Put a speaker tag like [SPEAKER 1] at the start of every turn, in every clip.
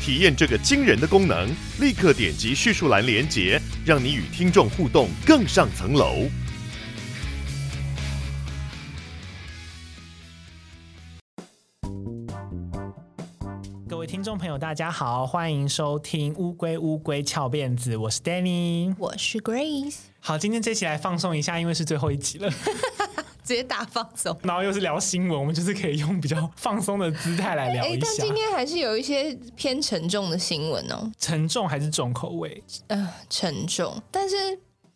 [SPEAKER 1] 体验这个惊人的功能，立刻点击叙述栏连接，让你与听众互动更上层楼。
[SPEAKER 2] 各位听众朋友，大家好，欢迎收听《乌龟乌龟翘辫子》，我是 Danny，
[SPEAKER 3] 我是 Grace。
[SPEAKER 2] 好，今天这期来放松一下，因为是最后一集了。
[SPEAKER 3] 直接打放松，
[SPEAKER 2] 然后又是聊新闻，我们就是可以用比较放松的姿态来聊一下。
[SPEAKER 3] 但今天还是有一些偏沉重的新闻哦。
[SPEAKER 2] 沉重还是重口味？
[SPEAKER 3] 呃，沉重。但是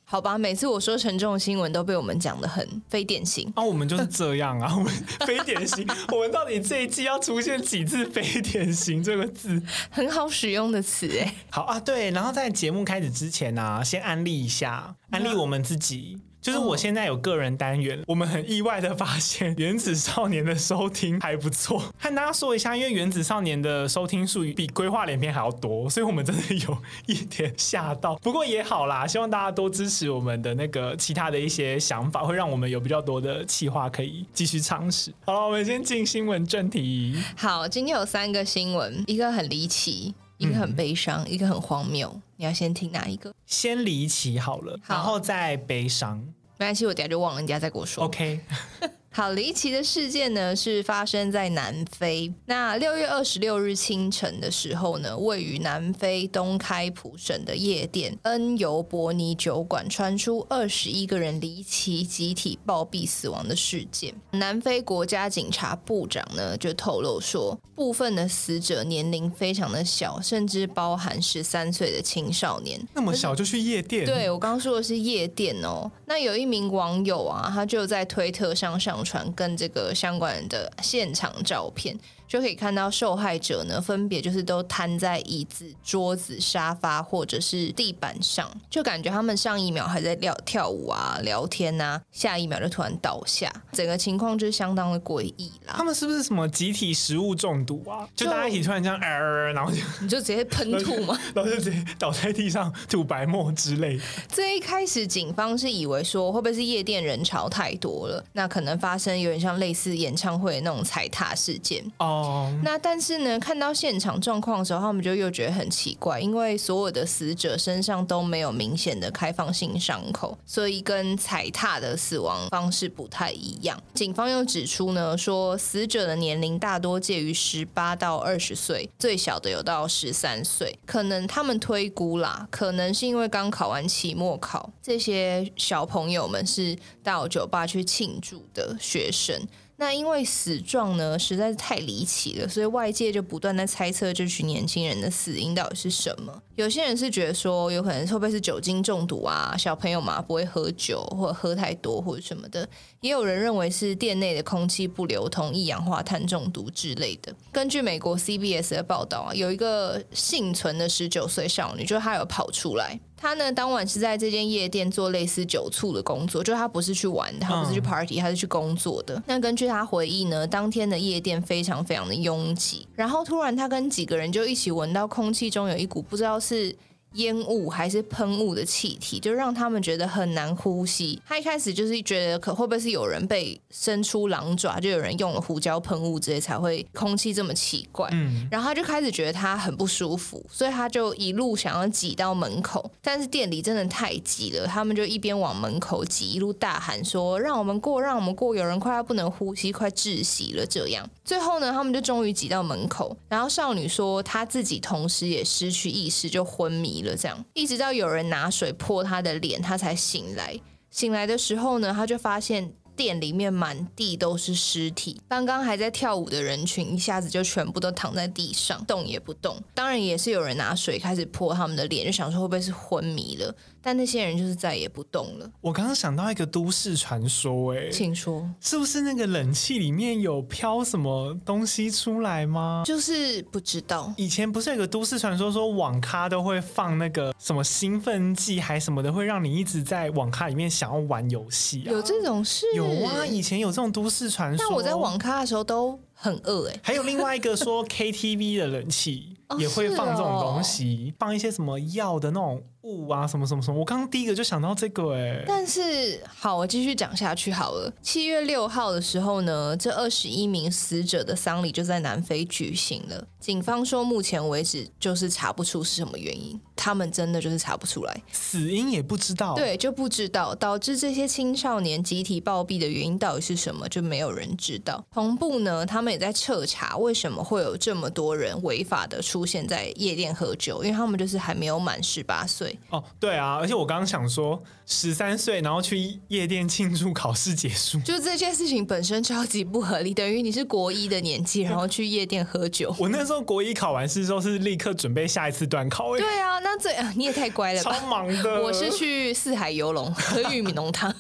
[SPEAKER 3] 好吧，每次我说沉重的新闻都被我们讲的很非典型。
[SPEAKER 2] 啊，我们就是这样啊，我们非典型。我们到底这一季要出现几次“非典型”这个字？
[SPEAKER 3] 很好使用的词哎。
[SPEAKER 2] 好啊，对。然后在节目开始之前呢、啊，先安利一下，安利我们自己。就是我现在有个人单元，哦、我们很意外的发现《原子少年》的收听还不错。和大家说一下，因为《原子少年》的收听数比《规划连篇》还要多，所以我们真的有一点吓到。不过也好啦，希望大家多支持我们的那个其他的一些想法，会让我们有比较多的企划可以继续尝试。好了，我们先进新闻正题。
[SPEAKER 3] 好，今天有三个新闻，一个很离奇。一个很悲伤，嗯、一个很荒谬。你要先听哪一个？
[SPEAKER 2] 先离奇好了，好，然后再悲伤。
[SPEAKER 3] 没关系，我等下就忘了，人家再跟我说。
[SPEAKER 2] OK。
[SPEAKER 3] 好离奇的事件呢，是发生在南非。那六月二十六日清晨的时候呢，位于南非东开普省的夜店恩尤伯尼酒馆传出二十一个人离奇集体暴毙死亡的事件。南非国家警察部长呢就透露说，部分的死者年龄非常的小，甚至包含十三岁的青少年。
[SPEAKER 2] 那么小就去夜店？
[SPEAKER 3] 对，我刚刚说的是夜店哦。那有一名网友啊，他就在推特上上。传跟这个相关的现场照片。就可以看到受害者呢，分别就是都瘫在椅子、桌子、沙发或者是地板上，就感觉他们上一秒还在跳跳舞啊、聊天啊，下一秒就突然倒下，整个情况就是相当的诡异啦。
[SPEAKER 2] 他们是不是什么集体食物中毒啊？就大家一起突然这样，呃，然后就
[SPEAKER 3] 你就直接喷吐吗？
[SPEAKER 2] 然后就直接倒在地上吐白沫之类的。
[SPEAKER 3] 最一开始警方是以为说会不会是夜店人潮太多了，那可能发生有点像类似演唱会的那种踩踏事件哦。那但是呢，看到现场状况的时候，他们就又觉得很奇怪，因为所有的死者身上都没有明显的开放性伤口，所以跟踩踏的死亡方式不太一样。警方又指出呢，说死者的年龄大多介于十八到二十岁，最小的有到十三岁，可能他们推估啦，可能是因为刚考完期末考，这些小朋友们是到酒吧去庆祝的学生。那因为死状呢实在是太离奇了，所以外界就不断在猜测这群年轻人的死因到底是什么。有些人是觉得说，有可能会不会是酒精中毒啊？小朋友嘛不会喝酒，或喝太多或者什么的。也有人认为是店内的空气不流通、一氧化碳中毒之类的。根据美国 CBS 的报道啊，有一个幸存的十九岁少女，就她有跑出来。她呢，当晚是在这间夜店做类似酒促的工作，就她不是去玩，她不是去 party，她是去工作的。那根据她回忆呢，当天的夜店非常非常的拥挤，然后突然她跟几个人就一起闻到空气中有一股不知道是。烟雾还是喷雾的气体，就让他们觉得很难呼吸。他一开始就是觉得，可会不会是有人被伸出狼爪，就有人用了胡椒喷雾之类，才会空气这么奇怪。嗯，然后他就开始觉得他很不舒服，所以他就一路想要挤到门口，但是店里真的太挤了，他们就一边往门口挤，一路大喊说：“让我们过，让我们过！”有人快要不能呼吸，快窒息了。这样，最后呢，他们就终于挤到门口，然后少女说，她自己同时也失去意识，就昏迷了。这样，一直到有人拿水泼他的脸，他才醒来。醒来的时候呢，他就发现店里面满地都是尸体，刚刚还在跳舞的人群一下子就全部都躺在地上，动也不动。当然也是有人拿水开始泼他们的脸，就想说会不会是昏迷了。但那些人就是再也不动了。
[SPEAKER 2] 我刚刚想到一个都市传说，哎，
[SPEAKER 3] 请说，
[SPEAKER 2] 是不是那个冷气里面有飘什么东西出来吗？
[SPEAKER 3] 就是不知道。
[SPEAKER 2] 以前不是有个都市传说，说网咖都会放那个什么兴奋剂还什么的，会让你一直在网咖里面想要玩游戏啊？
[SPEAKER 3] 有这种事？
[SPEAKER 2] 有啊，以前有这种都市传说。
[SPEAKER 3] 但我在网咖的时候都很饿，哎。
[SPEAKER 2] 还有另外一个说 KTV 的冷气也会放这种东西，哦哦、放一些什么药的那种。雾啊，什么什么什么，我刚刚第一个就想到这个哎。
[SPEAKER 3] 但是好，我继续讲下去好了。七月六号的时候呢，这二十一名死者的丧礼就在南非举行了。警方说，目前为止就是查不出是什么原因，他们真的就是查不出来，
[SPEAKER 2] 死因也不知道。
[SPEAKER 3] 对，就不知道导致这些青少年集体暴毙的原因到底是什么，就没有人知道。同步呢，他们也在彻查为什么会有这么多人违法的出现在夜店喝酒，因为他们就是还没有满十八岁。
[SPEAKER 2] 哦，对啊，而且我刚刚想说，十三岁然后去夜店庆祝考试结束，
[SPEAKER 3] 就这件事情本身超级不合理，等于你是国一的年纪，然后去夜店喝酒。
[SPEAKER 2] 我那时候国一考完试之后是立刻准备下一次段考。
[SPEAKER 3] 对啊，那这你也太乖了吧，
[SPEAKER 2] 超忙的。
[SPEAKER 3] 我是去四海游龙 喝玉米浓汤。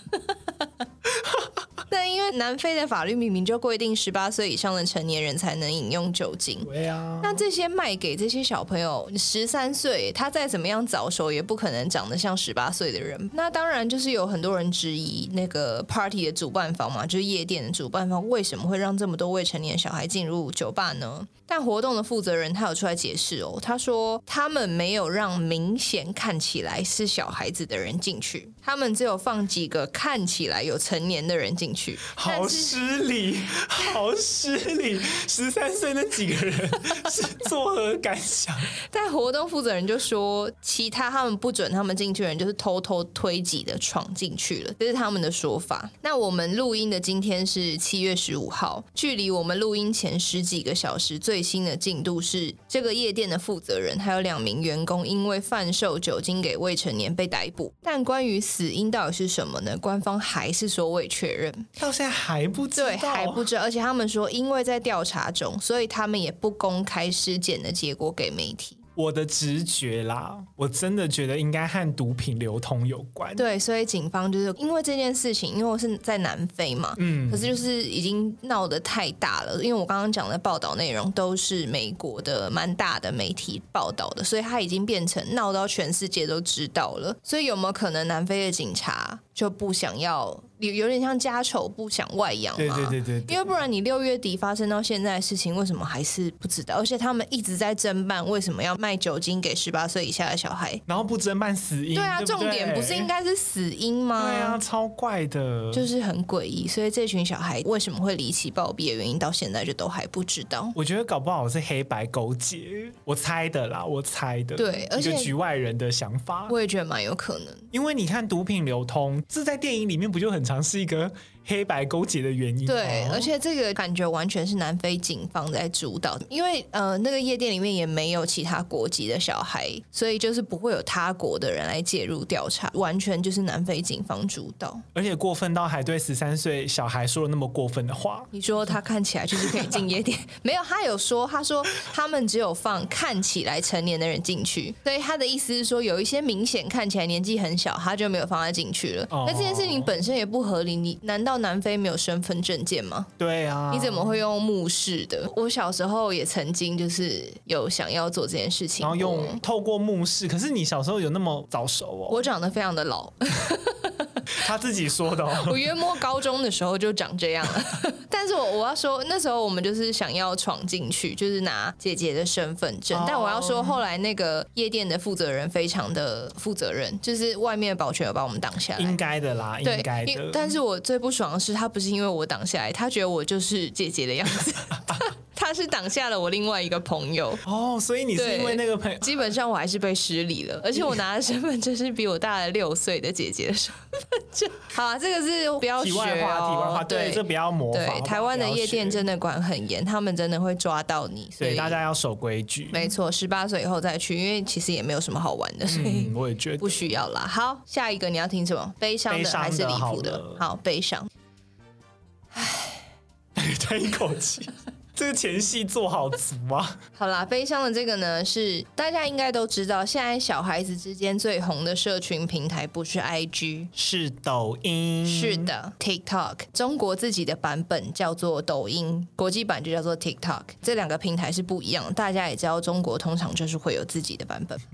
[SPEAKER 3] 但因为南非的法律明明就规定十八岁以上的成年人才能饮用酒精，
[SPEAKER 2] 对啊。
[SPEAKER 3] 那这些卖给这些小朋友，十三岁，他再怎么样早熟，也不可能长得像十八岁的人。那当然就是有很多人质疑那个 party 的主办方嘛，就是夜店的主办方，为什么会让这么多未成年小孩进入酒吧呢？但活动的负责人他有出来解释哦，他说他们没有让明显看起来是小孩子的人进去，他们只有放几个看起来有成年的人进去。
[SPEAKER 2] 好失礼，好失礼！十三岁那几个人是作何感想？
[SPEAKER 3] 但活动负责人就说，其他他们不准他们进去的人就是偷偷推挤的闯进去了，这是他们的说法。那我们录音的今天是七月十五号，距离我们录音前十几个小时最。新的进度是，这个夜店的负责人还有两名员工因为贩售酒精给未成年被逮捕。但关于死因到底是什么呢？官方还是说未确认，
[SPEAKER 2] 到现在还不知道，
[SPEAKER 3] 对，还不知道。而且他们说，因为在调查中，所以他们也不公开尸检的结果给媒体。
[SPEAKER 2] 我的直觉啦，我真的觉得应该和毒品流通有关。
[SPEAKER 3] 对，所以警方就是因为这件事情，因为我是在南非嘛，嗯，可是就是已经闹得太大了。因为我刚刚讲的报道内容都是美国的蛮大的媒体报道的，所以它已经变成闹到全世界都知道了。所以有没有可能南非的警察就不想要？有有点像家丑不想外扬嘛，
[SPEAKER 2] 对对对对，对，
[SPEAKER 3] 因为不然你六月底发生到现在的事情，为什么还是不知道？而且他们一直在侦办，为什么要卖酒精给十八岁以下的小孩？
[SPEAKER 2] 然后不侦办死因？
[SPEAKER 3] 对啊，
[SPEAKER 2] 对对
[SPEAKER 3] 重点不是应该是死因吗？
[SPEAKER 2] 对啊，超怪的，
[SPEAKER 3] 就是很诡异。所以这群小孩为什么会离奇暴毙的原因，到现在就都还不知道。
[SPEAKER 2] 我觉得搞不好是黑白勾结，我猜的啦，我猜的。
[SPEAKER 3] 对，而且
[SPEAKER 2] 局外人的想法，
[SPEAKER 3] 我也觉得蛮有可能。
[SPEAKER 2] 因为你看毒品流通，这在电影里面不就很常是一个。黑白勾结的原因。
[SPEAKER 3] 对，而且这个感觉完全是南非警方在主导，因为呃，那个夜店里面也没有其他国籍的小孩，所以就是不会有他国的人来介入调查，完全就是南非警方主导。
[SPEAKER 2] 而且过分到还对十三岁小孩说了那么过分的话。
[SPEAKER 3] 你说他看起来就是可以进夜店？没有，他有说，他说他们只有放看起来成年的人进去，所以他的意思是说，有一些明显看起来年纪很小，他就没有放他进去了。那、哦、这件事情本身也不合理，你难道？到南非没有身份证件吗？
[SPEAKER 2] 对啊，
[SPEAKER 3] 你怎么会用目视的？我小时候也曾经就是有想要做这件事情，
[SPEAKER 2] 然后用透过目视。可是你小时候有那么早熟哦？
[SPEAKER 3] 我长得非常的老，
[SPEAKER 2] 他自己说的哦。
[SPEAKER 3] 我约摸高中的时候就长这样了。但是我我要说，那时候我们就是想要闯进去，就是拿姐姐的身份证。Oh. 但我要说，后来那个夜店的负责人非常的负责任，就是外面的保全有把我们挡下来。
[SPEAKER 2] 应该的啦，应该的。
[SPEAKER 3] 但是我最不爽。爽的是他不是因为我挡下来，他觉得我就是姐姐的样子。他是挡下了我另外一个朋友
[SPEAKER 2] 哦，所以你是因为那个朋友，
[SPEAKER 3] 基本上我还是被失礼了，而且我拿的身份证是比我大了六岁的姐姐的身份证。好啊，这个是不要学哦，题外话，
[SPEAKER 2] 题外话，对，这不要模仿。
[SPEAKER 3] 对，台湾的夜店真的管很严，他们真的会抓到你，所以
[SPEAKER 2] 大家要守规矩。
[SPEAKER 3] 没错，十八岁以后再去，因为其实也没有什么好玩的，所以
[SPEAKER 2] 我也觉得
[SPEAKER 3] 不需要啦。好，下一个你要听什么？悲伤的还是离谱的？好，悲伤。
[SPEAKER 2] 叹一口气。这个前戏做好足啊！
[SPEAKER 3] 好啦，悲伤的这个呢，是大家应该都知道，现在小孩子之间最红的社群平台不是 IG，
[SPEAKER 2] 是抖音。
[SPEAKER 3] 是的，TikTok，中国自己的版本叫做抖音，国际版就叫做 TikTok。这两个平台是不一样，大家也知道，中国通常就是会有自己的版本。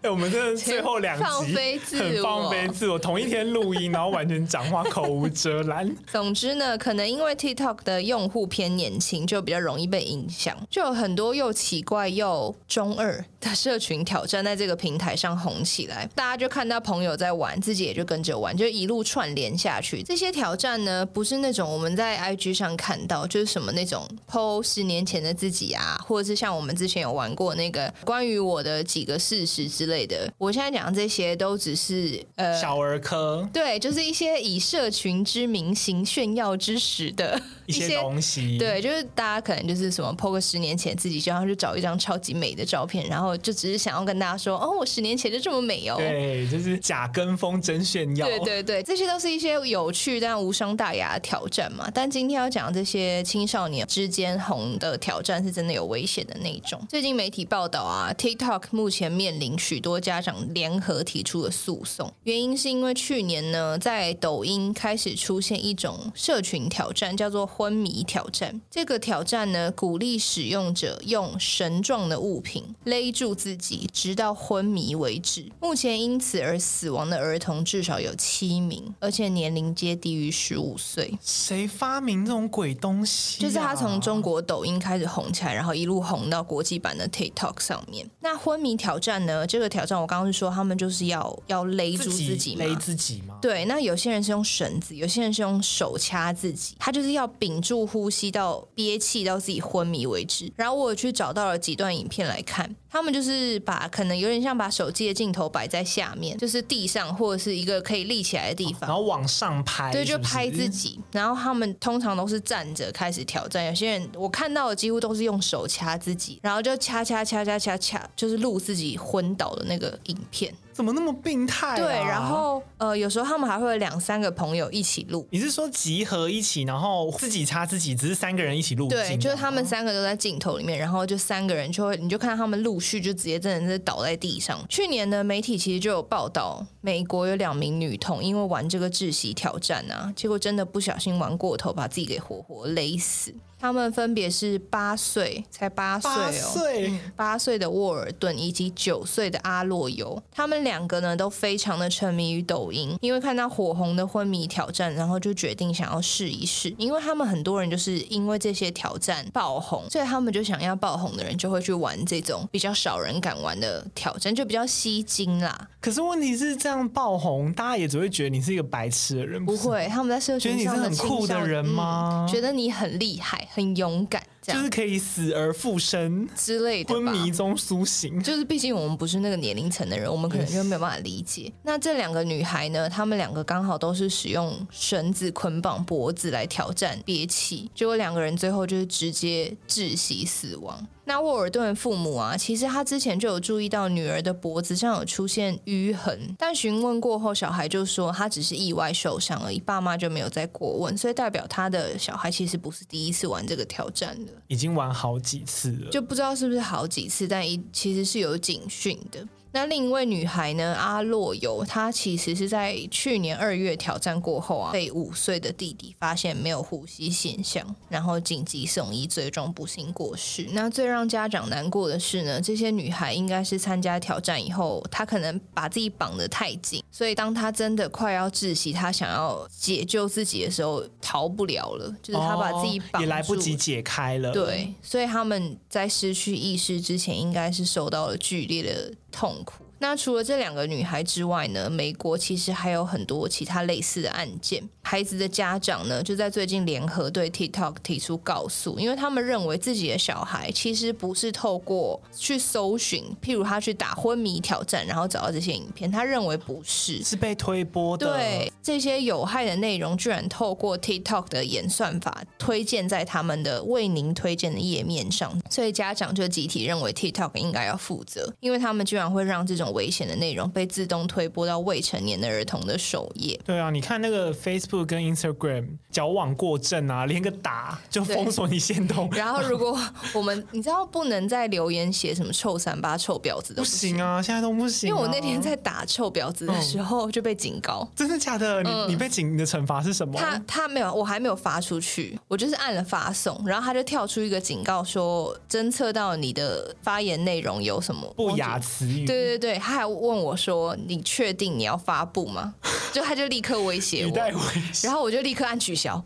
[SPEAKER 2] 哎，我们这最后两集
[SPEAKER 3] 放飞自我，
[SPEAKER 2] 放飞自我，同一天录音，然后完全讲话口无遮拦。
[SPEAKER 3] 总之呢，可能因为 TikTok 的用户偏年轻，就比较容易被影响，就有很多又奇怪又中二的社群挑战在这个平台上红起来。大家就看到朋友在玩，自己也就跟着玩，就一路串联下去。这些挑战呢，不是那种我们在 IG 上看到，就是什么那种 PO 十年前的自己啊，或者是像我们之前有玩过那个关于我的几个事实之类的，我现在讲的这些都只是呃
[SPEAKER 2] 小儿科，
[SPEAKER 3] 对，就是一些以社群之名行炫耀之实的，
[SPEAKER 2] 一些东西。
[SPEAKER 3] 对，就是大家可能就是什么 po 个十年前自己，然后就找一张超级美的照片，然后就只是想要跟大家说，哦，我十年前就这么美哦。
[SPEAKER 2] 对，就是假跟风真炫耀。
[SPEAKER 3] 对对对，这些都是一些有趣但无伤大雅的挑战嘛。但今天要讲这些青少年之间红的挑战，是真的有危险的那种。最近媒体报道啊，TikTok 目前面临许多家长联合提出的诉讼，原因是因为去年呢，在抖音开始出现一种社群挑战，叫做昏迷挑战。这个挑战呢，鼓励使用者用绳状的物品勒住自己，直到昏迷为止。目前因此而死亡的儿童至少有七名，而且年龄皆低于十五岁。
[SPEAKER 2] 谁发明这种鬼东西啊？
[SPEAKER 3] 就是他从中国抖音开始红起来，然后一路红到国际版的 TikTok 上面。那昏迷挑战呢？这个挑战我刚刚是说他们就是要要勒住自己吗？
[SPEAKER 2] 勒自己吗？
[SPEAKER 3] 对。那有些人是用绳子，有些人是用手掐自己，他就是要屏住呼呼吸到。憋气到自己昏迷为止，然后我去找到了几段影片来看，他们就是把可能有点像把手机的镜头摆在下面，就是地上或者是一个可以立起来的地方，
[SPEAKER 2] 然后往上拍，
[SPEAKER 3] 对，就拍自己。然后他们通常都是站着开始挑战，有些人我看到的几乎都是用手掐自己，然后就掐掐掐掐掐掐，就是录自己昏倒的那个影片。
[SPEAKER 2] 怎么那么病态啊？
[SPEAKER 3] 对，然后呃，有时候他们还会有两三个朋友一起录。
[SPEAKER 2] 你是说集合一起，然后自己插自己，只是三个人一起录？
[SPEAKER 3] 对，就是他们三个都在镜头里面，然后就三个人就会，你就看到他们就直接真的是倒在地上。去年呢媒体其实就有报道，美国有两名女童因为玩这个窒息挑战啊，结果真的不小心玩过头，把自己给活活勒死。他们分别是八岁，才八岁哦，八岁的沃尔顿以及九岁的阿洛尤，他们两个呢都非常的沉迷于抖音，因为看到火红的昏迷挑战，然后就决定想要试一试。因为他们很多人就是因为这些挑战爆红，所以他们就想要爆红的人就会去玩这种比较少人敢玩的挑战，就比较吸睛啦。
[SPEAKER 2] 可是问题是这样爆红，大家也只会觉得你是一个白痴的人，
[SPEAKER 3] 不会？他们在社群上
[SPEAKER 2] 觉得你是很酷的人吗？
[SPEAKER 3] 嗯，觉得你很厉害。很勇敢。
[SPEAKER 2] 就是可以死而复生
[SPEAKER 3] 之类的，
[SPEAKER 2] 昏迷中苏醒。
[SPEAKER 3] 就是毕竟我们不是那个年龄层的人，我们可能就没有办法理解。那这两个女孩呢？她们两个刚好都是使用绳子捆绑脖子来挑战憋气，结果两个人最后就是直接窒息死亡。那沃尔顿父母啊，其实他之前就有注意到女儿的脖子上有出现淤痕，但询问过后，小孩就说他只是意外受伤而已，爸妈就没有再过问，所以代表他的小孩其实不是第一次玩这个挑战的。
[SPEAKER 2] 已经玩好几次了，
[SPEAKER 3] 就不知道是不是好几次，但一其实是有警讯的。那另一位女孩呢？阿洛尤，她其实是在去年二月挑战过后啊，被五岁的弟弟发现没有呼吸现象，然后紧急送医，最终不幸过世。那最让家长难过的是呢，这些女孩应该是参加挑战以后，她可能把自己绑得太紧，所以当她真的快要窒息，她想要解救自己的时候，逃不了了，就是她把自己绑、哦、
[SPEAKER 2] 也来不及解开了。
[SPEAKER 3] 对，所以他们在失去意识之前，应该是受到了剧烈的痛苦。那除了这两个女孩之外呢，美国其实还有很多其他类似的案件。孩子的家长呢，就在最近联合对 TikTok 提出告诉，因为他们认为自己的小孩其实不是透过去搜寻，譬如他去打昏迷挑战，然后找到这些影片，他认为不是，
[SPEAKER 2] 是被推播的。
[SPEAKER 3] 对，这些有害的内容，居然透过 TikTok 的演算法推荐在他们的为您推荐的页面上，所以家长就集体认为 TikTok 应该要负责，因为他们居然会让这种危险的内容被自动推播到未成年的儿童的首页。
[SPEAKER 2] 对啊，你看那个 Facebook 跟 Instagram 矫枉过正啊，连个打就封锁你线动。
[SPEAKER 3] 然后如果我们你知道不能在留言写什么臭三八、臭婊子的，
[SPEAKER 2] 不行啊，现在都不行、啊。
[SPEAKER 3] 因为我那天在打臭婊子的时候就被警告，嗯、
[SPEAKER 2] 真的假的？你、嗯、你被警你的惩罚是什么？
[SPEAKER 3] 他他没有，我还没有发出去，我就是按了发送，然后他就跳出一个警告说侦测到你的发言内容有什么
[SPEAKER 2] 不雅词语。
[SPEAKER 3] 对对对，他还问我说：“你确定你要发布吗？” 就他就立刻威胁我，
[SPEAKER 2] 威胁
[SPEAKER 3] 然后我就立刻按取消，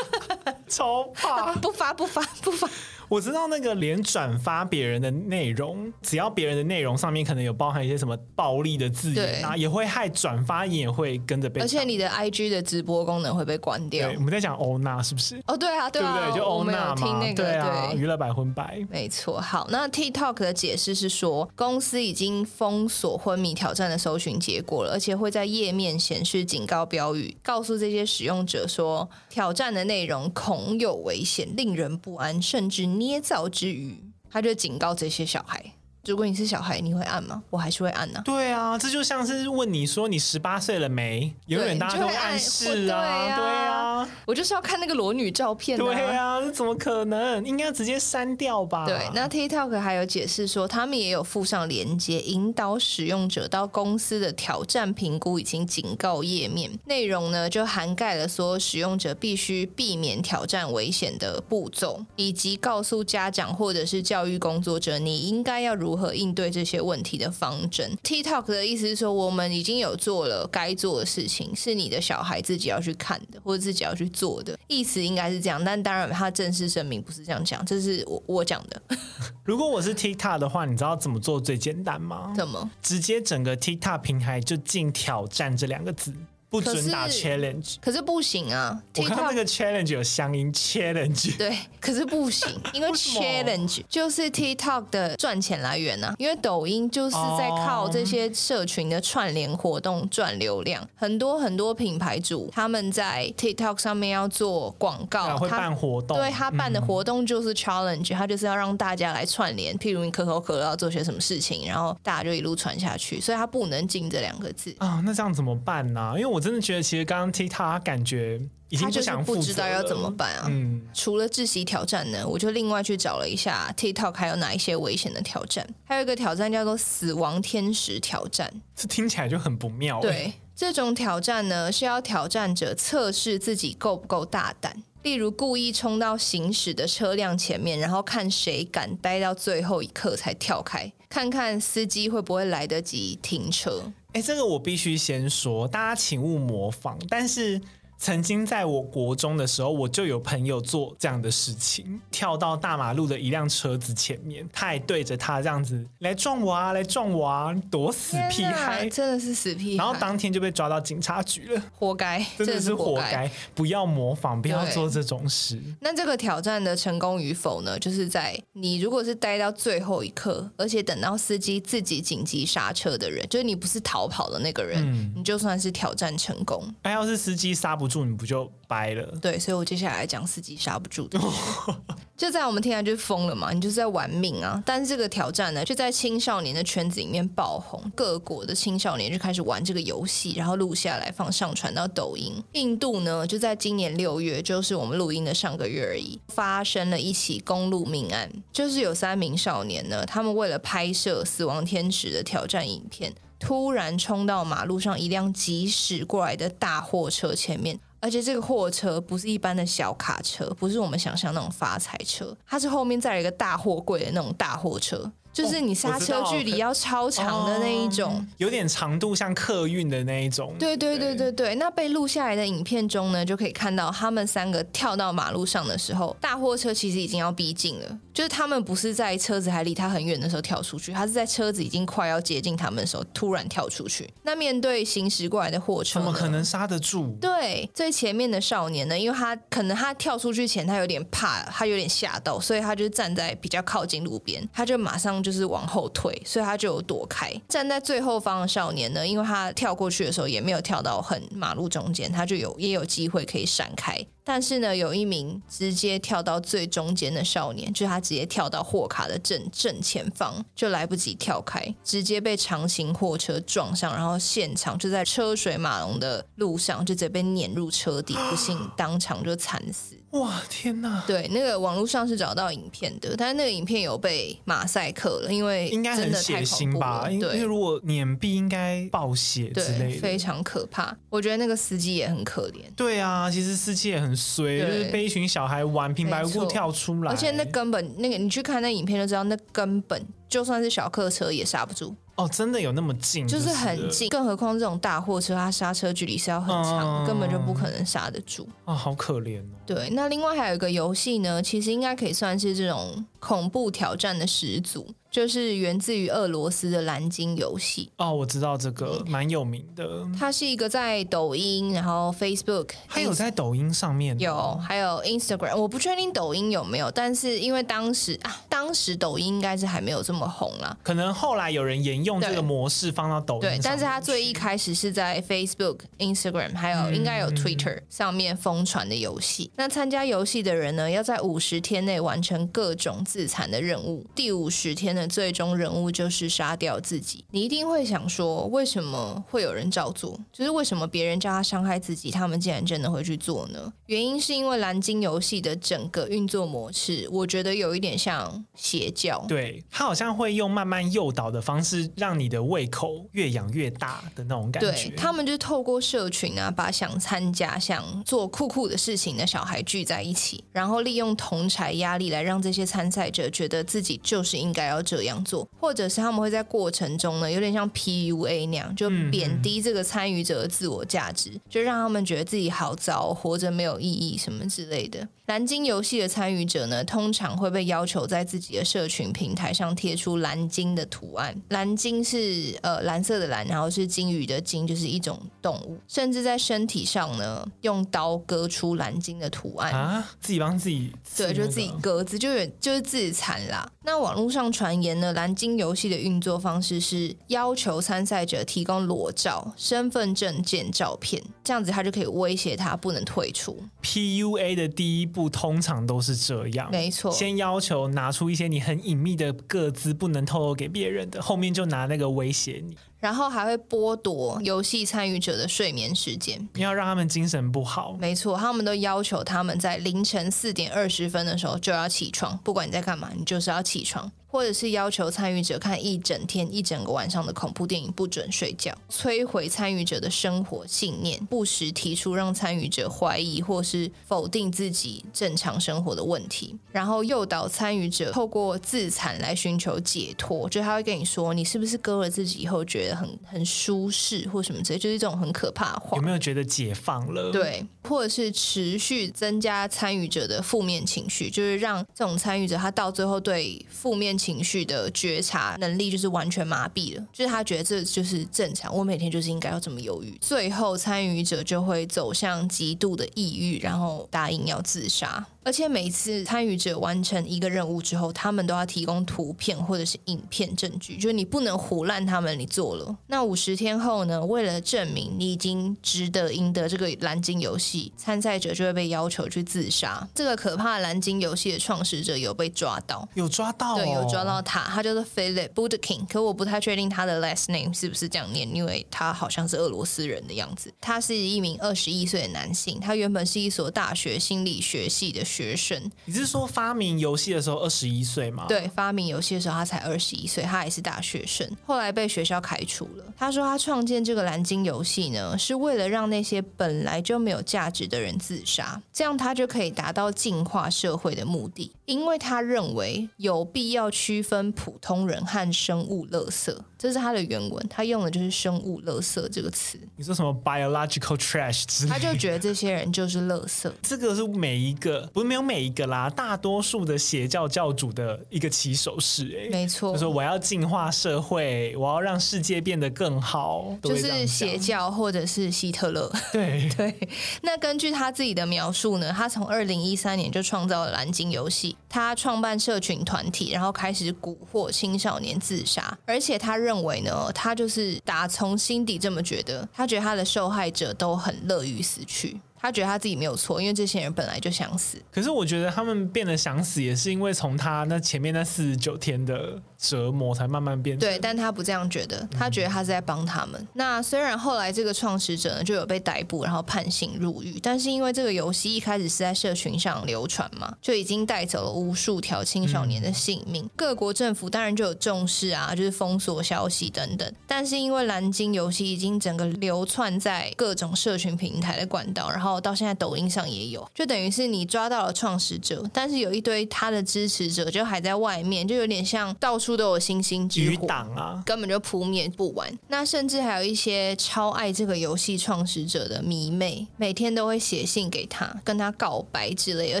[SPEAKER 2] 超怕，
[SPEAKER 3] 不发不发不发。
[SPEAKER 2] 我知道那个连转发别人的内容，只要别人的内容上面可能有包含一些什么暴力的字眼啊，也会害转发也会跟着被。
[SPEAKER 3] 而且你的 IG 的直播功能会被关掉。
[SPEAKER 2] 对，我们在讲欧娜是不是？
[SPEAKER 3] 哦，对啊，对啊，
[SPEAKER 2] 对不对？就欧娜嘛，
[SPEAKER 3] 那个、
[SPEAKER 2] 对啊，娱乐百分百。
[SPEAKER 3] 没错。好，那 TikTok 的解释是说，公司已经封锁昏迷挑战的搜寻结果了，而且会在页面显示警告标语，告诉这些使用者说，挑战的内容恐有危险，令人不安，甚至捏造之余。他就警告这些小孩。如果你是小孩，你会按吗？我还是会按呢、啊。
[SPEAKER 2] 对啊，这就像是问你说你十八岁了没？永远大家都会暗示啊，对啊，对啊，
[SPEAKER 3] 我就是要看那个裸女照片、啊。
[SPEAKER 2] 对啊，这怎么可能？应该直接删掉吧？
[SPEAKER 3] 对，那 TikTok 还有解释说，他们也有附上连接，引导使用者到公司的挑战评估以及警告页面，内容呢就涵盖了所有使用者必须避免挑战危险的步骤，以及告诉家长或者是教育工作者，你应该要如如何应对这些问题的方针？TikTok 的意思是说，我们已经有做了该做的事情，是你的小孩自己要去看的，或者自己要去做的。意思应该是这样，但当然，他正式声明不是这样讲，这是我我讲的。
[SPEAKER 2] 如果我是 TikTok 的话，你知道怎么做最简单吗？
[SPEAKER 3] 怎么？
[SPEAKER 2] 直接整个 TikTok 平台就进挑战这两个字。不准打 challenge，
[SPEAKER 3] 可是不行啊！
[SPEAKER 2] 我看那个 challenge 有乡音 challenge，
[SPEAKER 3] 对，可是不行，因为 challenge 就是 TikTok 的赚钱来源啊。因为抖音就是在靠这些社群的串联活动赚流量，很多很多品牌主他们在 TikTok 上面要做广告，
[SPEAKER 2] 他会办活动，
[SPEAKER 3] 对他办的活动就是 challenge，他就是要让大家来串联。譬如你可口可乐要做些什么事情，然后大家就一路传下去，所以他不能进这两个字
[SPEAKER 2] 啊。那这样怎么办呢？因为我。我真的觉得，其实刚刚 TikTok 他感觉已经不想
[SPEAKER 3] 不知道要怎么办啊。嗯，除了窒息挑战呢，我就另外去找了一下 TikTok 还有哪一些危险的挑战。还有一个挑战叫做“死亡天使挑战”，
[SPEAKER 2] 这听起来就很不妙。
[SPEAKER 3] 对，这种挑战呢，是要挑战者测试自己够不够大胆。例如，故意冲到行驶的车辆前面，然后看谁敢待到最后一刻才跳开，看看司机会不会来得及停车。
[SPEAKER 2] 哎，这个我必须先说，大家请勿模仿。但是。曾经在我国中的时候，我就有朋友做这样的事情，跳到大马路的一辆车子前面，他还对着他这样子来撞我啊，来撞我啊，躲死屁孩，
[SPEAKER 3] 真的是死屁孩。
[SPEAKER 2] 然后当天就被抓到警察局了，
[SPEAKER 3] 活该，
[SPEAKER 2] 真的是活
[SPEAKER 3] 该。
[SPEAKER 2] 不要模仿，不要做这种事。
[SPEAKER 3] 那这个挑战的成功与否呢？就是在你如果是待到最后一刻，而且等到司机自己紧急刹车的人，就是你不是逃跑的那个人，嗯、你就算是挑战成功。
[SPEAKER 2] 那，要是司机刹不住，你不就掰了？
[SPEAKER 3] 对，所以我接下来讲司机刹不住的，就在我们听来就疯了嘛，你就是在玩命啊！但是这个挑战呢，就在青少年的圈子里面爆红，各国的青少年就开始玩这个游戏，然后录下来放上传到抖音。印度呢，就在今年六月，就是我们录音的上个月而已，发生了一起公路命案，就是有三名少年呢，他们为了拍摄死亡天使的挑战影片。突然冲到马路上一辆疾驶过来的大货车前面，而且这个货车不是一般的小卡车，不是我们想象那种发财车，它是后面载了一个大货柜的那种大货车。就是你刹车距离要超长的那一种，
[SPEAKER 2] 哦、有点长度像客运的那一种。
[SPEAKER 3] 对对对对对，那被录下来的影片中呢，就可以看到他们三个跳到马路上的时候，大货车其实已经要逼近了。就是他们不是在车子还离他很远的时候跳出去，他是在车子已经快要接近他们的时候突然跳出去。那面对行驶过来的货车，
[SPEAKER 2] 怎么可能刹得住？
[SPEAKER 3] 对，最前面的少年呢，因为他可能他跳出去前他有点怕，他有点吓到，所以他就站在比较靠近路边，他就马上就就是往后退，所以他就有躲开。站在最后方的少年呢，因为他跳过去的时候也没有跳到很马路中间，他就有也有机会可以闪开。但是呢，有一名直接跳到最中间的少年，就是他直接跳到货卡的正正前方，就来不及跳开，直接被长型货车撞上，然后现场就在车水马龙的路上就直接被碾入车底，不幸当场就惨死。
[SPEAKER 2] 哇天哪！
[SPEAKER 3] 对，那个网络上是找到影片的，但是那个影片有被马赛克了，因为应该很血腥吧？
[SPEAKER 2] 对，因为如果碾毙应该爆血之类
[SPEAKER 3] 非常可怕。我觉得那个司机也很可怜。
[SPEAKER 2] 对啊，其实司机也很衰，就是被一群小孩玩平白无故跳出来，
[SPEAKER 3] 而且那根本那个你去看那影片就知道，那根本就算是小客车也刹不住。
[SPEAKER 2] 哦，真的有那么近，
[SPEAKER 3] 就是很近，更何况这种大货车，它刹车距离是要很长，嗯、根本就不可能刹得住。
[SPEAKER 2] 啊、哦，好可怜哦。
[SPEAKER 3] 对，那另外还有一个游戏呢，其实应该可以算是这种恐怖挑战的始祖。就是源自于俄罗斯的蓝鲸游戏
[SPEAKER 2] 哦，我知道这个蛮有名的。
[SPEAKER 3] 它是一个在抖音，然后 Facebook
[SPEAKER 2] 还有在抖音上面
[SPEAKER 3] 有，还有 Instagram，我不确定抖音有没有，但是因为当时啊，当时抖音应该是还没有这么红啦，
[SPEAKER 2] 可能后来有人沿用这个模式放到抖音。
[SPEAKER 3] 对，但是它最一开始是在 Facebook、Instagram 还有应该有 Twitter 上面疯传的游戏。嗯、那参加游戏的人呢，要在五十天内完成各种自残的任务，第五十天的最终人物就是杀掉自己。你一定会想说，为什么会有人照做？就是为什么别人叫他伤害自己，他们竟然真的会去做呢？原因是因为蓝鲸游戏的整个运作模式，我觉得有一点像邪教。
[SPEAKER 2] 对，他好像会用慢慢诱导的方式，让你的胃口越养越大的那种感觉。
[SPEAKER 3] 对，他们就透过社群啊，把想参加、想做酷酷的事情的小孩聚在一起，然后利用同侪压力来让这些参赛者觉得自己就是应该要这样做，或者是他们会在过程中呢，有点像 PUA 那样，就贬低这个参与者的自我价值，嗯、就让他们觉得自己好糟，活着没有意义什么之类的。蓝鲸游戏的参与者呢，通常会被要求在自己的社群平台上贴出蓝鲸的图案。蓝鲸是呃蓝色的蓝，然后是鲸鱼的鲸，就是一种动物。甚至在身体上呢，用刀割出蓝鲸的图案
[SPEAKER 2] 啊，自己帮自己，
[SPEAKER 3] 对，就自己割自，就就是自残啦。那网络上传言呢，蓝鲸游戏的运作方式是要求参赛者提供裸照、身份证件照片，这样子他就可以威胁他不能退出。
[SPEAKER 2] PUA 的第一步。通常都是这样，
[SPEAKER 3] 没错。
[SPEAKER 2] 先要求拿出一些你很隐秘的个资，不能透露给别人的，后面就拿那个威胁你，
[SPEAKER 3] 然后还会剥夺游戏参与者的睡眠时间，
[SPEAKER 2] 你要让他们精神不好。
[SPEAKER 3] 没错，他们都要求他们在凌晨四点二十分的时候就要起床，不管你在干嘛，你就是要起床。或者是要求参与者看一整天、一整个晚上的恐怖电影，不准睡觉，摧毁参与者的生活信念，不时提出让参与者怀疑或是否定自己正常生活的问题，然后诱导参与者透过自残来寻求解脱。就他会跟你说，你是不是割了自己以后觉得很很舒适或什么之类，就是这种很可怕的话。
[SPEAKER 2] 有没有觉得解放了？
[SPEAKER 3] 对，或者是持续增加参与者的负面情绪，就是让这种参与者他到最后对负面。情绪的觉察能力就是完全麻痹了，就是他觉得这就是正常，我每天就是应该要这么忧郁。最后参与者就会走向极度的抑郁，然后答应要自杀。而且每次参与者完成一个任务之后，他们都要提供图片或者是影片证据，就是你不能胡乱他们，你做了。那五十天后呢？为了证明你已经值得赢得这个蓝鲸游戏，参赛者就会被要求去自杀。这个可怕蓝鲸游戏的创始者有被抓到，
[SPEAKER 2] 有抓到、哦，
[SPEAKER 3] 对，有抓到他，他叫做 Philip Budkin，可我不太确定他的 last name 是不是这样念，因为他好像是俄罗斯人的样子。他是一名二十一岁的男性，他原本是一所大学心理学系的。学生，
[SPEAKER 2] 你是说发明游戏的时候二十一岁吗？
[SPEAKER 3] 对，发明游戏的时候他才二十一岁，他也是大学生。后来被学校开除了。他说他创建这个蓝鲸游戏呢，是为了让那些本来就没有价值的人自杀，这样他就可以达到净化社会的目的。因为他认为有必要区分普通人和生物垃圾。这是他的原文，他用的就是“生物垃圾”这个词。
[SPEAKER 2] 你说什么 “biological trash” 之类？
[SPEAKER 3] 他就觉得这些人就是垃圾。
[SPEAKER 2] 这个是每一个，不是没有每一个啦，大多数的邪教教主的一个起手式。哎，
[SPEAKER 3] 没错，
[SPEAKER 2] 就说我要净化社会，我要让世界变得更好，
[SPEAKER 3] 就是邪教或者是希特勒。
[SPEAKER 2] 对
[SPEAKER 3] 对。那根据他自己的描述呢，他从二零一三年就创造了蓝鲸游戏，他创办社群团体，然后开始蛊惑青少年自杀，而且他认。认为呢，他就是打从心底这么觉得，他觉得他的受害者都很乐于死去。他觉得他自己没有错，因为这些人本来就想死。
[SPEAKER 2] 可是我觉得他们变得想死，也是因为从他那前面那四十九天的折磨，才慢慢变。
[SPEAKER 3] 对，但他不这样觉得，他觉得他是在帮他们。嗯、那虽然后来这个创始者呢就有被逮捕，然后判刑入狱，但是因为这个游戏一开始是在社群上流传嘛，就已经带走了无数条青少年的性命。嗯、各国政府当然就有重视啊，就是封锁消息等等。但是因为蓝鲸游戏已经整个流窜在各种社群平台的管道，然后到现在抖音上也有，就等于是你抓到了创始者，但是有一堆他的支持者就还在外面，就有点像到处都有星星之火
[SPEAKER 2] 啊，
[SPEAKER 3] 根本就扑灭不完。那甚至还有一些超爱这个游戏创始者的迷妹，每天都会写信给他，跟他告白之类。而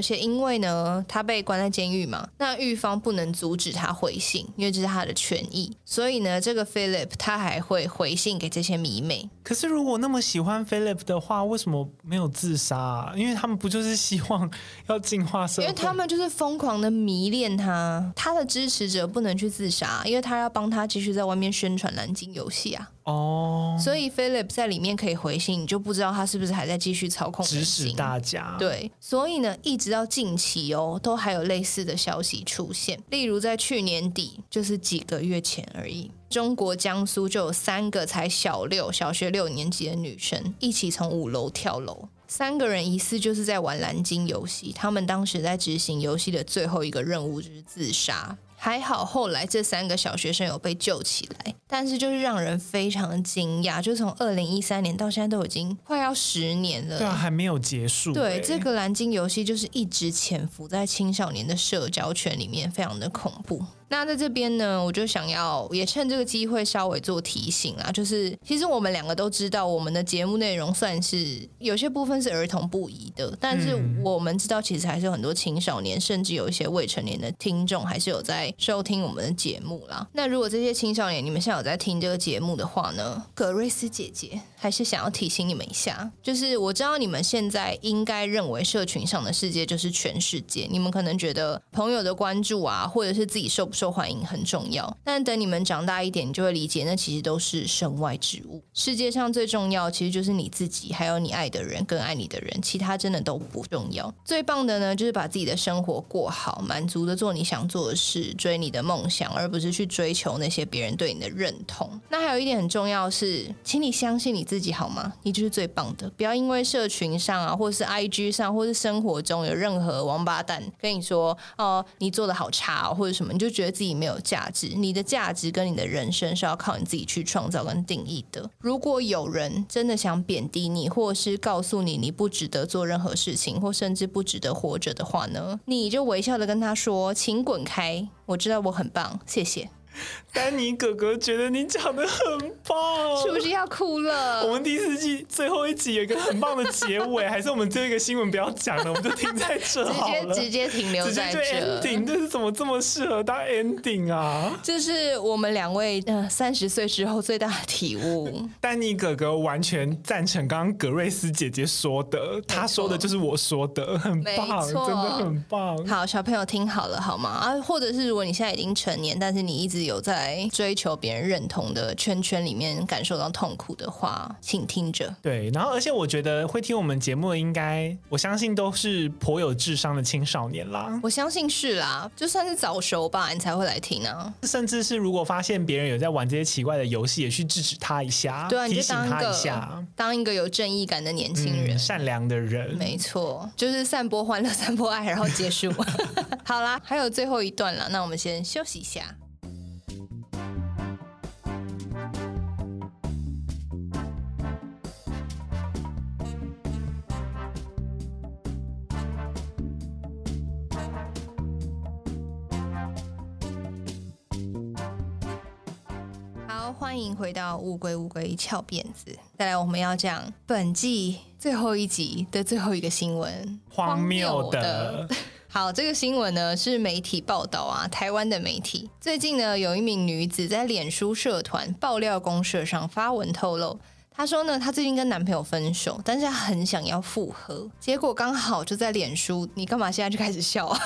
[SPEAKER 3] 且因为呢，他被关在监狱嘛，那狱方不能阻止他回信，因为这是他的权益。所以呢，这个 Philip 他还会回信给这些迷妹。
[SPEAKER 2] 可是如果那么喜欢 Philip 的话，为什么没有自杀？因为他们不就是希望要进化社会？
[SPEAKER 3] 因为他们就是疯狂的迷恋他，他的支持者不能去自杀，因为他要帮他继续在外面宣传蓝鲸游戏啊。
[SPEAKER 2] 哦，
[SPEAKER 3] 所以 Philip 在里面可以回信，你就不知道他是不是还在继续操控
[SPEAKER 2] 指使大家。
[SPEAKER 3] 对，所以呢，一直到近期哦，都还有类似的消息出现。例如在去年底，就是几个月前而已，中国江苏就有三个才小六、小学六年级的女生一起从五楼跳楼，三个人疑似就是在玩蓝鲸游戏，他们当时在执行游戏的最后一个任务就是自杀。还好，后来这三个小学生有被救起来，但是就是让人非常的惊讶，就从二零一三年到现在都已经快要十年了，
[SPEAKER 2] 对啊，还没有结束。
[SPEAKER 3] 对，这个蓝鲸游戏就是一直潜伏在青少年的社交圈里面，非常的恐怖。那在这边呢，我就想要也趁这个机会稍微做提醒啊，就是其实我们两个都知道，我们的节目内容算是有些部分是儿童不宜的，但是我们知道其实还是有很多青少年，甚至有一些未成年的听众还是有在收听我们的节目啦。那如果这些青少年你们现在有在听这个节目的话呢，葛瑞斯姐姐还是想要提醒你们一下，就是我知道你们现在应该认为社群上的世界就是全世界，你们可能觉得朋友的关注啊，或者是自己受不受欢迎很重要，但等你们长大一点，你就会理解，那其实都是身外之物。世界上最重要，其实就是你自己，还有你爱的人，更爱你的人，其他真的都不重要。最棒的呢，就是把自己的生活过好，满足的做你想做的事，追你的梦想，而不是去追求那些别人对你的认同。那还有一点很重要是，请你相信你自己好吗？你就是最棒的，不要因为社群上啊，或是 IG 上，或是生活中有任何王八蛋跟你说哦，你做的好差哦，或者什么，你就觉得自己没有价值。你的价值跟你的人生是要靠你自己去创造跟定义的。如果有人真的想贬低你，或是告诉你你不值得做任何事情，或甚至不值得活着的话呢，你就微笑的跟他说：“请滚开，我知道我很棒，谢谢。”
[SPEAKER 2] 丹尼哥哥觉得你讲的很棒，
[SPEAKER 3] 是不是要哭了？
[SPEAKER 2] 我们第四季最后一集有一个很棒的结尾，还是我们这个新闻不要讲了，我们就停在这好了，
[SPEAKER 3] 直接直接停留在这。
[SPEAKER 2] ending，这是怎么这么适合当 ending 啊？
[SPEAKER 3] 这是我们两位呃三十岁之后最大的体悟。
[SPEAKER 2] 丹尼哥哥完全赞成刚刚格瑞斯姐姐说的，他说的就是我说的，很棒，真的很棒。
[SPEAKER 3] 好，小朋友听好了好吗？啊，或者是如果你现在已经成年，但是你一直有。有在追求别人认同的圈圈里面感受到痛苦的话，请听着。
[SPEAKER 2] 对，然后而且我觉得会听我们节目的，应该我相信都是颇有智商的青少年啦。
[SPEAKER 3] 我相信是啦，就算是早熟吧，你才会来听啊。
[SPEAKER 2] 甚至是如果发现别人有在玩这些奇怪的游戏，也去制止他一下，
[SPEAKER 3] 对啊，
[SPEAKER 2] 提醒他一
[SPEAKER 3] 下，当一个有正义感的年轻人，
[SPEAKER 2] 嗯，善良的人。
[SPEAKER 3] 没错，就是散播欢乐，散播爱，然后结束。好啦，还有最后一段了，那我们先休息一下。欢迎回到乌龟乌龟翘辫子。再来，我们要讲本季最后一集的最后一个新闻，
[SPEAKER 2] 荒谬的。
[SPEAKER 3] 好，这个新闻呢是媒体报道啊，台湾的媒体最近呢有一名女子在脸书社团爆料公社上发文透露，她说呢她最近跟男朋友分手，但是她很想要复合，结果刚好就在脸书，你干嘛现在就开始笑啊？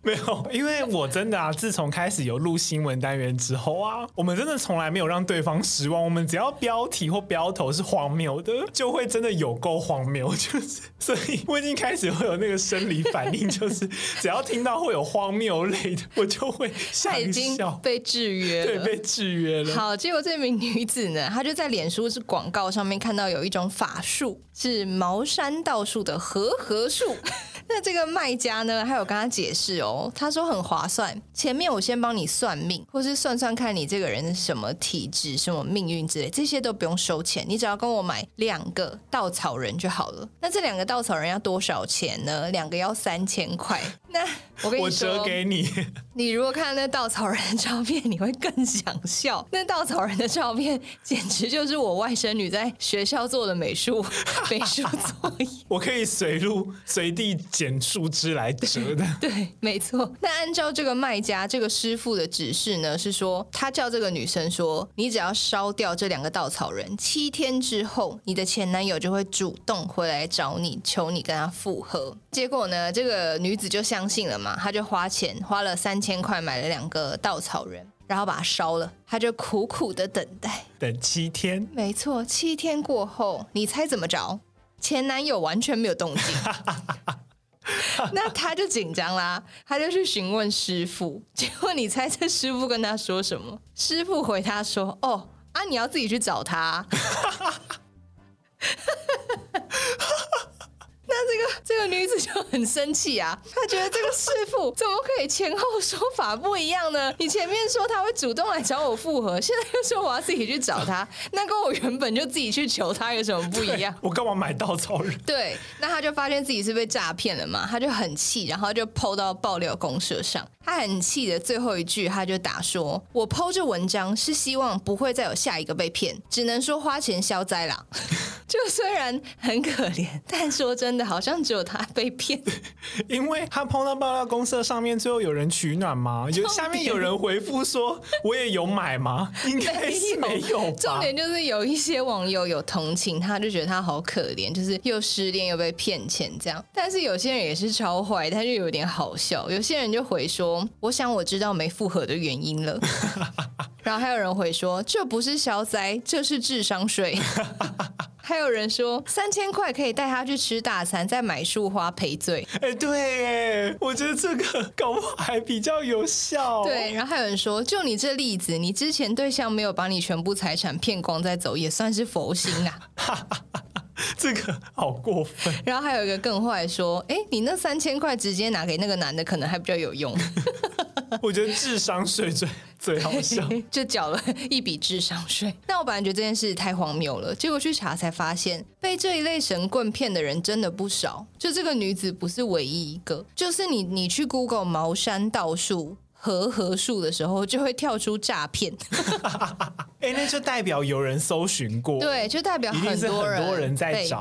[SPEAKER 2] 没有，因为我真的啊，自从开始有录新闻单元之后啊，我们真的从来没有让对方失望。我们只要标题或标头是荒谬的，就会真的有够荒谬。就是，所以我已经开始会有那个生理反应，就是只要听到会有荒谬类的，我就会笑。
[SPEAKER 3] 他已经被制约了，
[SPEAKER 2] 对，被制约了。
[SPEAKER 3] 好，结果这名女子呢，她就在脸书是广告上面看到有一种法术，是茅山道术的和合术。那这个卖家呢，还有跟他解释哦，他说很划算。前面我先帮你算命，或是算算看你这个人什么体质、什么命运之类，这些都不用收钱，你只要跟我买两个稻草人就好了。那这两个稻草人要多少钱呢？两个要三千块。那 我跟你说，
[SPEAKER 2] 我折给你。
[SPEAKER 3] 你如果看那稻草人的照片，你会更想笑。那稻草人的照片简直就是我外甥女在学校做的美术 美术作业。
[SPEAKER 2] 我可以随路随地捡树枝来折的。
[SPEAKER 3] 对，对，没错。那按照这个卖家这个师傅的指示呢，是说他叫这个女生说，你只要烧掉这两个稻草人，七天之后，你的前男友就会主动回来找你，求你跟他复合。结果呢，这个女子就相信了嘛，她就花钱花了三千。千块买了两个稻草人，然后把它烧了，他就苦苦的等待，
[SPEAKER 2] 等七天。
[SPEAKER 3] 没错，七天过后，你猜怎么着？前男友完全没有动静，那他就紧张啦，他就去询问师傅。结果你猜这师傅跟他说什么？师傅回他说：“哦，啊，你要自己去找他。”那这个这个女子就很生气啊，她觉得这个师傅 怎么可以前后说法不一样呢？你前面说他会主动来找我复合，现在又说我要自己去找他，那跟我原本就自己去求他有什么不一样？
[SPEAKER 2] 我干嘛买稻草人？
[SPEAKER 3] 对，那他就发现自己是被诈骗了嘛，他就很气，然后就 PO 到爆料公社上。他很气的最后一句，他就打说：“我 PO 这文章是希望不会再有下一个被骗，只能说花钱消灾啦。”就虽然很可怜，但说真的。好像只有他被骗，
[SPEAKER 2] 因为他碰到爆料公社上面，最后有人取暖吗？有下面有人回复说，我也有买吗？应该是没有。
[SPEAKER 3] 重点就是有一些网友有同情他，就觉得他好可怜，就是又失恋又被骗钱这样。但是有些人也是超坏，他就有点好笑。有些人就回说，我想我知道没复合的原因了。然后还有人回说，这不是消灾，这是智商税。还有人说三千块可以带他去吃大餐，再买束花赔罪。
[SPEAKER 2] 哎，对，我觉得这个搞不好还比较有效。
[SPEAKER 3] 对，然后还有人说，就你这例子，你之前对象没有把你全部财产骗光再走，也算是佛心啊。
[SPEAKER 2] 这个好过分。
[SPEAKER 3] 然后还有一个更坏说，哎，你那三千块直接拿给那个男的，可能还比较有用。
[SPEAKER 2] 我觉得智商税最最好笑，
[SPEAKER 3] 就缴了一笔智商税。那我本来觉得这件事太荒谬了，结果去查才发现，被这一类神棍骗的人真的不少。就这个女子不是唯一一个，就是你你去 Google 茅山道术和合数的时候，就会跳出诈骗。
[SPEAKER 2] 哎，那就代表有人搜寻过，
[SPEAKER 3] 对，就代表很多人
[SPEAKER 2] 很多人在找。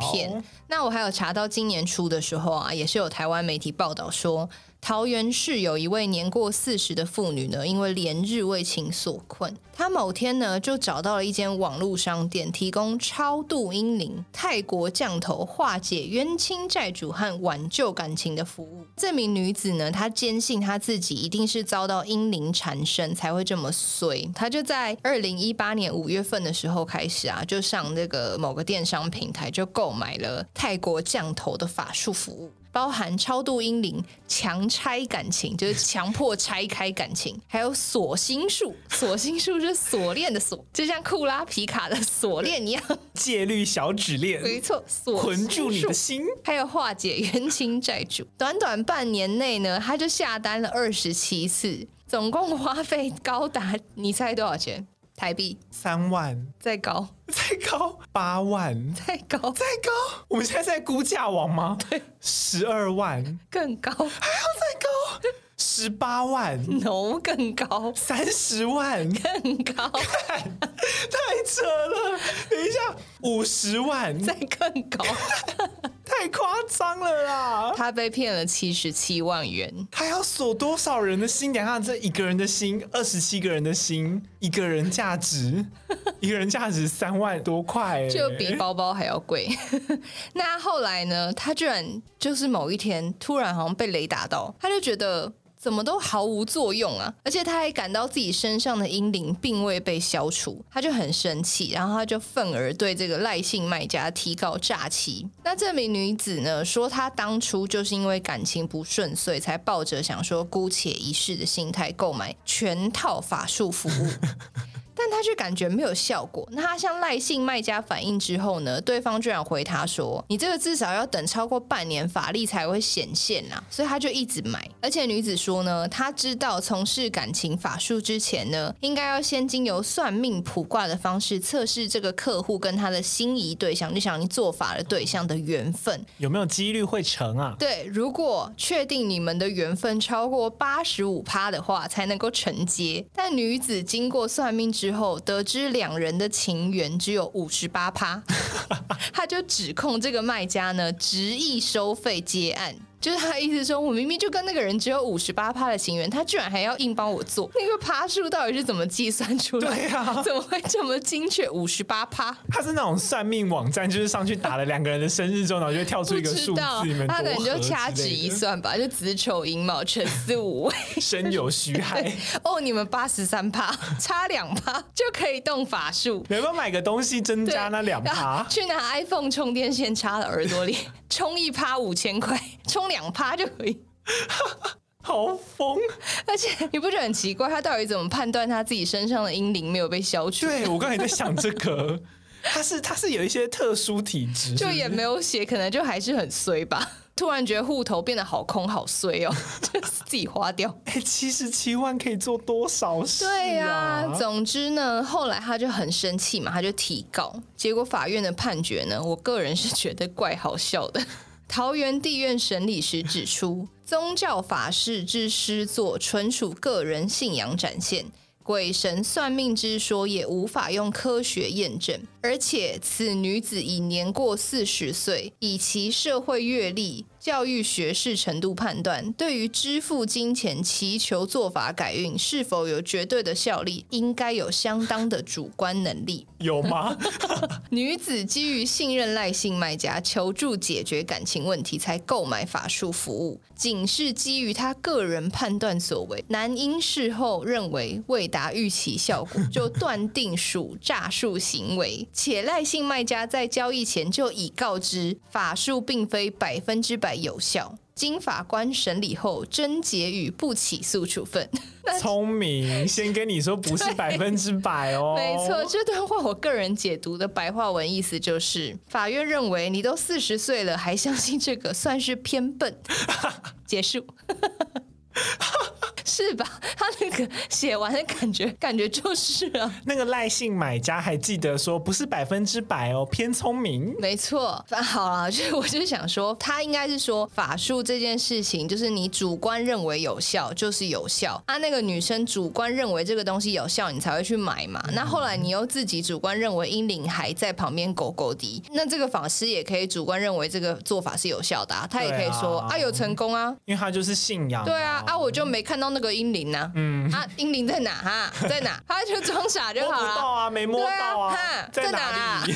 [SPEAKER 3] 那我还有查到今年初的时候啊，也是有台湾媒体报道说。桃园市有一位年过四十的妇女呢，因为连日为情所困，她某天呢就找到了一间网络商店，提供超度阴灵、泰国降头、化解冤亲债主和挽救感情的服务。这名女子呢，她坚信她自己一定是遭到阴灵缠身才会这么衰。她就在二零一八年五月份的时候开始啊，就上那个某个电商平台就购买了泰国降头的法术服务。包含超度阴灵、强拆感情，就是强迫拆开感情，还有锁心术。锁心术是锁链的锁，就像库拉皮卡的锁链一样，
[SPEAKER 2] 戒律小指链，
[SPEAKER 3] 没错，锁
[SPEAKER 2] 捆住你的心。
[SPEAKER 3] 还有化解冤亲债主。短短半年内呢，他就下单了二十七次，总共花费高达，你猜多少钱？台币。
[SPEAKER 2] 三万，再高，
[SPEAKER 3] 再
[SPEAKER 2] 高？八万，
[SPEAKER 3] 再高，
[SPEAKER 2] 再高。我们现在在估价网吗？
[SPEAKER 3] 对，
[SPEAKER 2] 十二万，
[SPEAKER 3] 更高，还要
[SPEAKER 2] 再高，十八万
[SPEAKER 3] ，no，更高，
[SPEAKER 2] 三十万，
[SPEAKER 3] 更高，
[SPEAKER 2] 太扯了。等一下，五十万，
[SPEAKER 3] 再更高。
[SPEAKER 2] 太夸张了啦！
[SPEAKER 3] 他被骗了七十七万元，
[SPEAKER 2] 他要锁多少人的心？等下这一个人的心，二十七个人的心，一个人价值，一个人价值三万多块，
[SPEAKER 3] 就比包包还要贵。那后来呢？他居然就是某一天突然好像被雷打到，他就觉得怎么都毫无作用啊！而且他还感到自己身上的阴灵并未被消除，他就很生气，然后他就愤而对这个赖姓卖家提告诈欺。那这名女子呢，说她当初就是因为感情不顺所以，才抱着想说姑且一试的心态购买全套法术服务。但他却感觉没有效果。那他向赖姓卖家反映之后呢？对方居然回他说：“你这个至少要等超过半年法力才会显现啊。”所以他就一直买。而且女子说呢，她知道从事感情法术之前呢，应该要先经由算命卜卦的方式测试这个客户跟他的心仪对象，就想你做法的对象的缘分
[SPEAKER 2] 有没有几率会成啊？
[SPEAKER 3] 对，如果确定你们的缘分超过八十五趴的话，才能够承接。但女子经过算命之之后得知两人的情缘只有五十八趴，他就指控这个卖家呢执意收费接案。就是他意思说，我明明就跟那个人只有五十八趴的情缘，他居然还要硬帮我做那个趴数，到底是怎么计算出来？
[SPEAKER 2] 对啊，
[SPEAKER 3] 怎么会这么精确？五十八趴？
[SPEAKER 2] 他是那种算命网站，就是上去打了两个人的生日之后，然后就会跳出一个数字，
[SPEAKER 3] 他可能就掐指一算吧，就子丑寅卯辰巳午未
[SPEAKER 2] 身有虚亥。
[SPEAKER 3] 哦，你们八十三趴，差两趴就可以动法术。
[SPEAKER 2] 有没有买个东西增加那两趴？
[SPEAKER 3] 去拿 iPhone 充电线插到耳朵里，充一趴五千块，充。两趴就可以，
[SPEAKER 2] 好疯！
[SPEAKER 3] 而且你不觉得很奇怪，他到底怎么判断他自己身上的阴灵没有被消除？
[SPEAKER 2] 对，我刚才在想这个，他是他是有一些特殊体质，
[SPEAKER 3] 就也没有写，可能就还是很衰吧。突然觉得户头变得好空好碎哦，就是自己花掉。
[SPEAKER 2] 哎，七十七万可以做多少事啊？
[SPEAKER 3] 对啊，总之呢，后来他就很生气嘛，他就提告。结果法院的判决呢，我个人是觉得怪好笑的。桃园地院审理时指出，宗教法事之诗作纯属个人信仰展现，鬼神算命之说也无法用科学验证。而且，此女子已年过四十岁，以其社会阅历。教育学士程度判断，对于支付金钱祈求做法改运是否有绝对的效力，应该有相当的主观能力。
[SPEAKER 2] 有吗？
[SPEAKER 3] 女子基于信任赖姓卖家求助解决感情问题，才购买法术服务，仅是基于她个人判断所为。男因事后认为未达预期效果，就断定属诈术行为。且赖姓卖家在交易前就已告知，法术并非百分之百。有效。经法官审理后，侦结与不起诉处分。
[SPEAKER 2] 聪明，先跟你说不是百分之百哦。
[SPEAKER 3] 没错，这段话我个人解读的白话文意思就是，法院认为你都四十岁了还相信这个，算是偏笨。结束。是吧？他那个写完的感觉，感觉就是啊。
[SPEAKER 2] 那个赖姓买家还记得说，不是百分之百哦，偏聪明。
[SPEAKER 3] 没错，反好了，就是我就想说，他应该是说法术这件事情，就是你主观认为有效就是有效。啊，那个女生主观认为这个东西有效，你才会去买嘛。嗯、那后来你又自己主观认为阴灵还在旁边狗狗的，那这个法师也可以主观认为这个做法是有效的，啊，他也可以说啊，啊有成功啊，
[SPEAKER 2] 因为他就是信仰。
[SPEAKER 3] 对啊，啊我就没看到那个阴灵呢，嗯，啊阴灵在哪哈？在哪？他就装傻就好了。摸不
[SPEAKER 2] 到啊，没摸到啊，
[SPEAKER 3] 啊在哪里？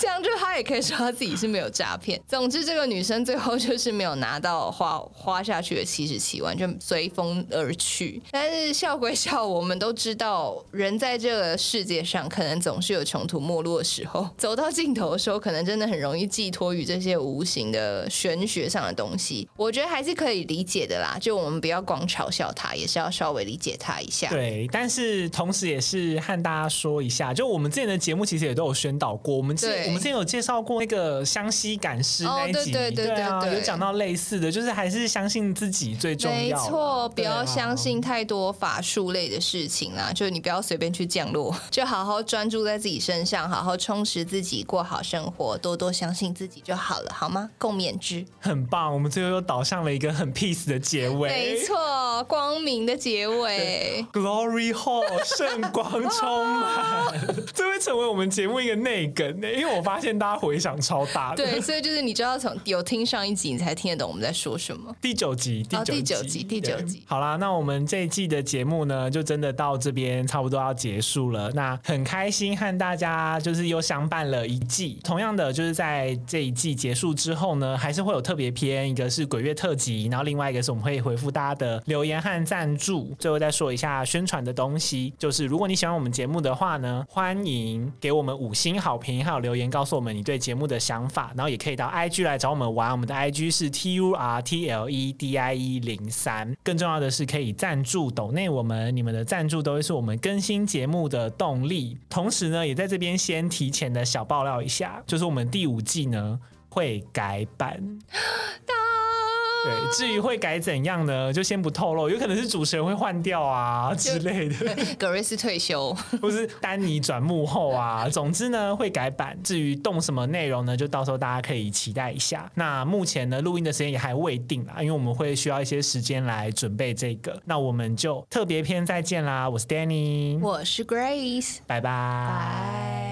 [SPEAKER 3] 这样就他也可以说他自己是没有诈骗。总之，这个女生最后就是没有拿到花花下去的七十七万，就随风而去。但是笑归笑，我们都知道，人在这个世界上，可能总是有穷途末路的时候。走到尽头的时候，可能真的很容易寄托于这些无形的玄学上的东西。我觉得还是可以理解的啦。就我们不要光嘲笑他，也是要稍微理解他一下。
[SPEAKER 2] 对，但是同时也是和大家说一下，就我们之前的节目其实也都有宣导过，我们对。我们之前有介绍过那个湘西赶尸那一集，
[SPEAKER 3] 哦、对对对对，对啊，
[SPEAKER 2] 有讲到类似的，就是还是相信自己最重要。没
[SPEAKER 3] 错，不要相信太多法术类的事情啦，就是你不要随便去降落，就好好专注在自己身上，好好充实自己，过好生活，多多相信自己就好了，好吗？共勉之。很
[SPEAKER 2] 棒，我们最后又导向了一个很 peace 的结尾。
[SPEAKER 3] 没错，光明的结尾。
[SPEAKER 2] Glory Hall，圣光充满，这会成为我们节目一个内梗呢，因为我。我发现大家回响超大的。
[SPEAKER 3] 对，所以就是你就要从有听上一集，你才听得懂我们在说什么。
[SPEAKER 2] 第九集，第九集，哦、第九集，
[SPEAKER 3] 第九集。
[SPEAKER 2] 好啦，那我们这一季的节目呢，就真的到这边差不多要结束了。那很开心和大家就是又相伴了一季。同样的，就是在这一季结束之后呢，还是会有特别篇，一个是鬼月特辑，然后另外一个是我们会回复大家的留言和赞助。最后再说一下宣传的东西，就是如果你喜欢我们节目的话呢，欢迎给我们五星好评，还有留言告诉我们你对节目的想法，然后也可以到 IG 来找我们玩。我们的 IG 是 T U R T L E D I E 零三。更重要的是可以赞助抖内我们，你们的赞助都会是我们更新节目的动力。同时呢，也在这边先提前的小爆料一下，就是我们第五季呢会改版。对，至于会改怎样呢？就先不透露，有可能是主持人会换掉啊之类的。
[SPEAKER 3] 格瑞斯退休，
[SPEAKER 2] 或是丹尼转幕后啊。总之呢，会改版。至于动什么内容呢？就到时候大家可以期待一下。那目前呢，录音的时间也还未定啦，因为我们会需要一些时间来准备这个。那我们就特别篇再见啦！我是 Danny，
[SPEAKER 3] 我是 Grace，
[SPEAKER 2] 拜拜。